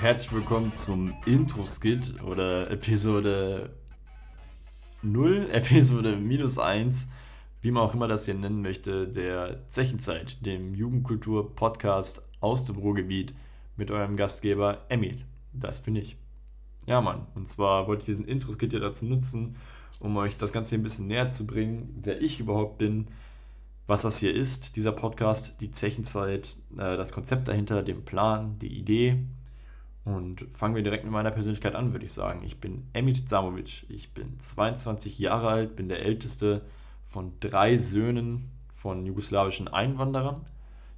Herzlich willkommen zum Intro-Skit oder Episode 0, Episode minus 1, wie man auch immer das hier nennen möchte, der Zechenzeit, dem Jugendkultur-Podcast aus dem Ruhrgebiet mit eurem Gastgeber Emil. Das bin ich. Ja, Mann. Und zwar wollte ich diesen Intro-Skit ja dazu nutzen, um euch das Ganze hier ein bisschen näher zu bringen, wer ich überhaupt bin, was das hier ist, dieser Podcast, die Zechenzeit, äh, das Konzept dahinter, den Plan, die Idee und fangen wir direkt mit meiner Persönlichkeit an, würde ich sagen. Ich bin Emit Samovic. Ich bin 22 Jahre alt, bin der älteste von drei Söhnen von jugoslawischen Einwanderern.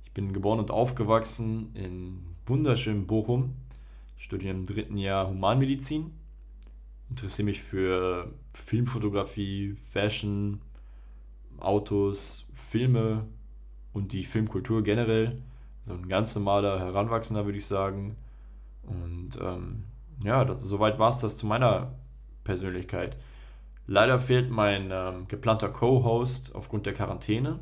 Ich bin geboren und aufgewachsen in wunderschönem Bochum. Studiere im dritten Jahr Humanmedizin. Interessiere mich für Filmfotografie, Fashion, Autos, Filme und die Filmkultur generell. So ein ganz normaler Heranwachsender, würde ich sagen und ähm, ja, das, soweit war es das zu meiner Persönlichkeit. Leider fehlt mein ähm, geplanter Co-Host aufgrund der Quarantäne,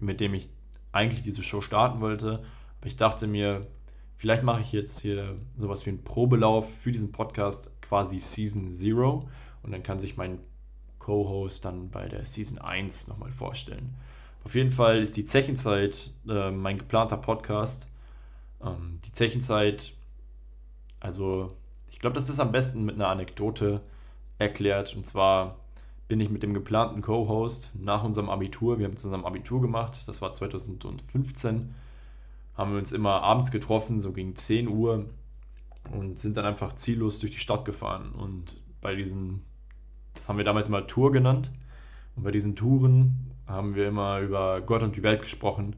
mit dem ich eigentlich diese Show starten wollte. Aber ich dachte mir, vielleicht mache ich jetzt hier sowas wie einen Probelauf für diesen Podcast, quasi Season Zero. Und dann kann sich mein Co-Host dann bei der Season 1 nochmal vorstellen. Auf jeden Fall ist die Zechenzeit äh, mein geplanter Podcast. Ähm, die Zechenzeit also, ich glaube, das ist am besten mit einer Anekdote erklärt. Und zwar bin ich mit dem geplanten Co-Host nach unserem Abitur, wir haben zusammen Abitur gemacht, das war 2015, haben wir uns immer abends getroffen, so gegen 10 Uhr und sind dann einfach ziellos durch die Stadt gefahren. Und bei diesen, das haben wir damals mal Tour genannt, und bei diesen Touren haben wir immer über Gott und die Welt gesprochen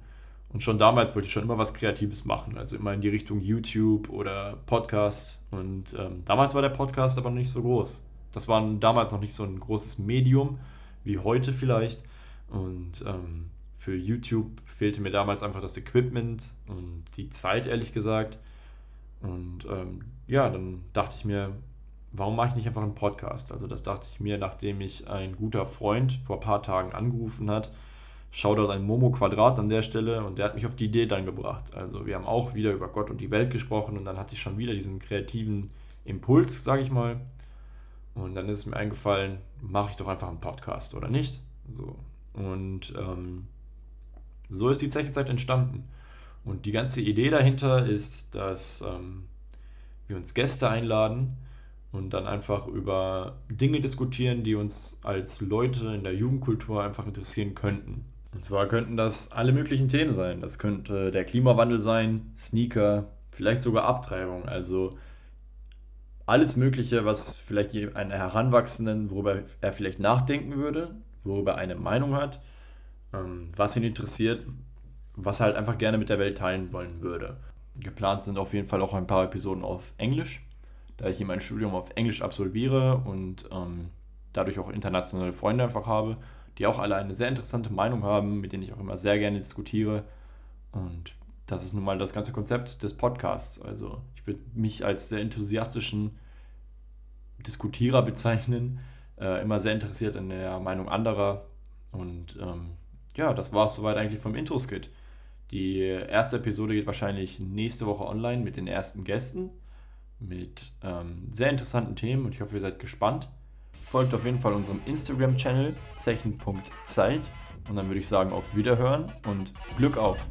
und schon damals wollte ich schon immer was Kreatives machen, also immer in die Richtung YouTube oder Podcast. Und ähm, damals war der Podcast aber noch nicht so groß. Das war damals noch nicht so ein großes Medium wie heute vielleicht. Und ähm, für YouTube fehlte mir damals einfach das Equipment und die Zeit, ehrlich gesagt. Und ähm, ja, dann dachte ich mir, warum mache ich nicht einfach einen Podcast? Also das dachte ich mir, nachdem mich ein guter Freund vor ein paar Tagen angerufen hat Shoutout an Momo Quadrat an der Stelle und der hat mich auf die Idee dann gebracht. Also wir haben auch wieder über Gott und die Welt gesprochen und dann hatte ich schon wieder diesen kreativen Impuls, sage ich mal. Und dann ist es mir eingefallen, mache ich doch einfach einen Podcast oder nicht? So. Und ähm, so ist die Zechenzeit entstanden. Und die ganze Idee dahinter ist, dass ähm, wir uns Gäste einladen und dann einfach über Dinge diskutieren, die uns als Leute in der Jugendkultur einfach interessieren könnten. Und zwar könnten das alle möglichen Themen sein. Das könnte der Klimawandel sein, Sneaker, vielleicht sogar Abtreibung. Also alles Mögliche, was vielleicht einen Heranwachsenden, worüber er vielleicht nachdenken würde, worüber er eine Meinung hat, ähm, was ihn interessiert, was er halt einfach gerne mit der Welt teilen wollen würde. Geplant sind auf jeden Fall auch ein paar Episoden auf Englisch, da ich hier mein Studium auf Englisch absolviere und ähm, dadurch auch internationale Freunde einfach habe die auch alle eine sehr interessante Meinung haben, mit denen ich auch immer sehr gerne diskutiere. Und das ist nun mal das ganze Konzept des Podcasts. Also ich würde mich als sehr enthusiastischen Diskutierer bezeichnen, äh, immer sehr interessiert in der Meinung anderer. Und ähm, ja, das war es soweit eigentlich vom Intro-Skit. Die erste Episode geht wahrscheinlich nächste Woche online mit den ersten Gästen, mit ähm, sehr interessanten Themen und ich hoffe, ihr seid gespannt. Folgt auf jeden Fall unserem Instagram-Channel zechen.zeit und dann würde ich sagen auf Wiederhören und Glück auf!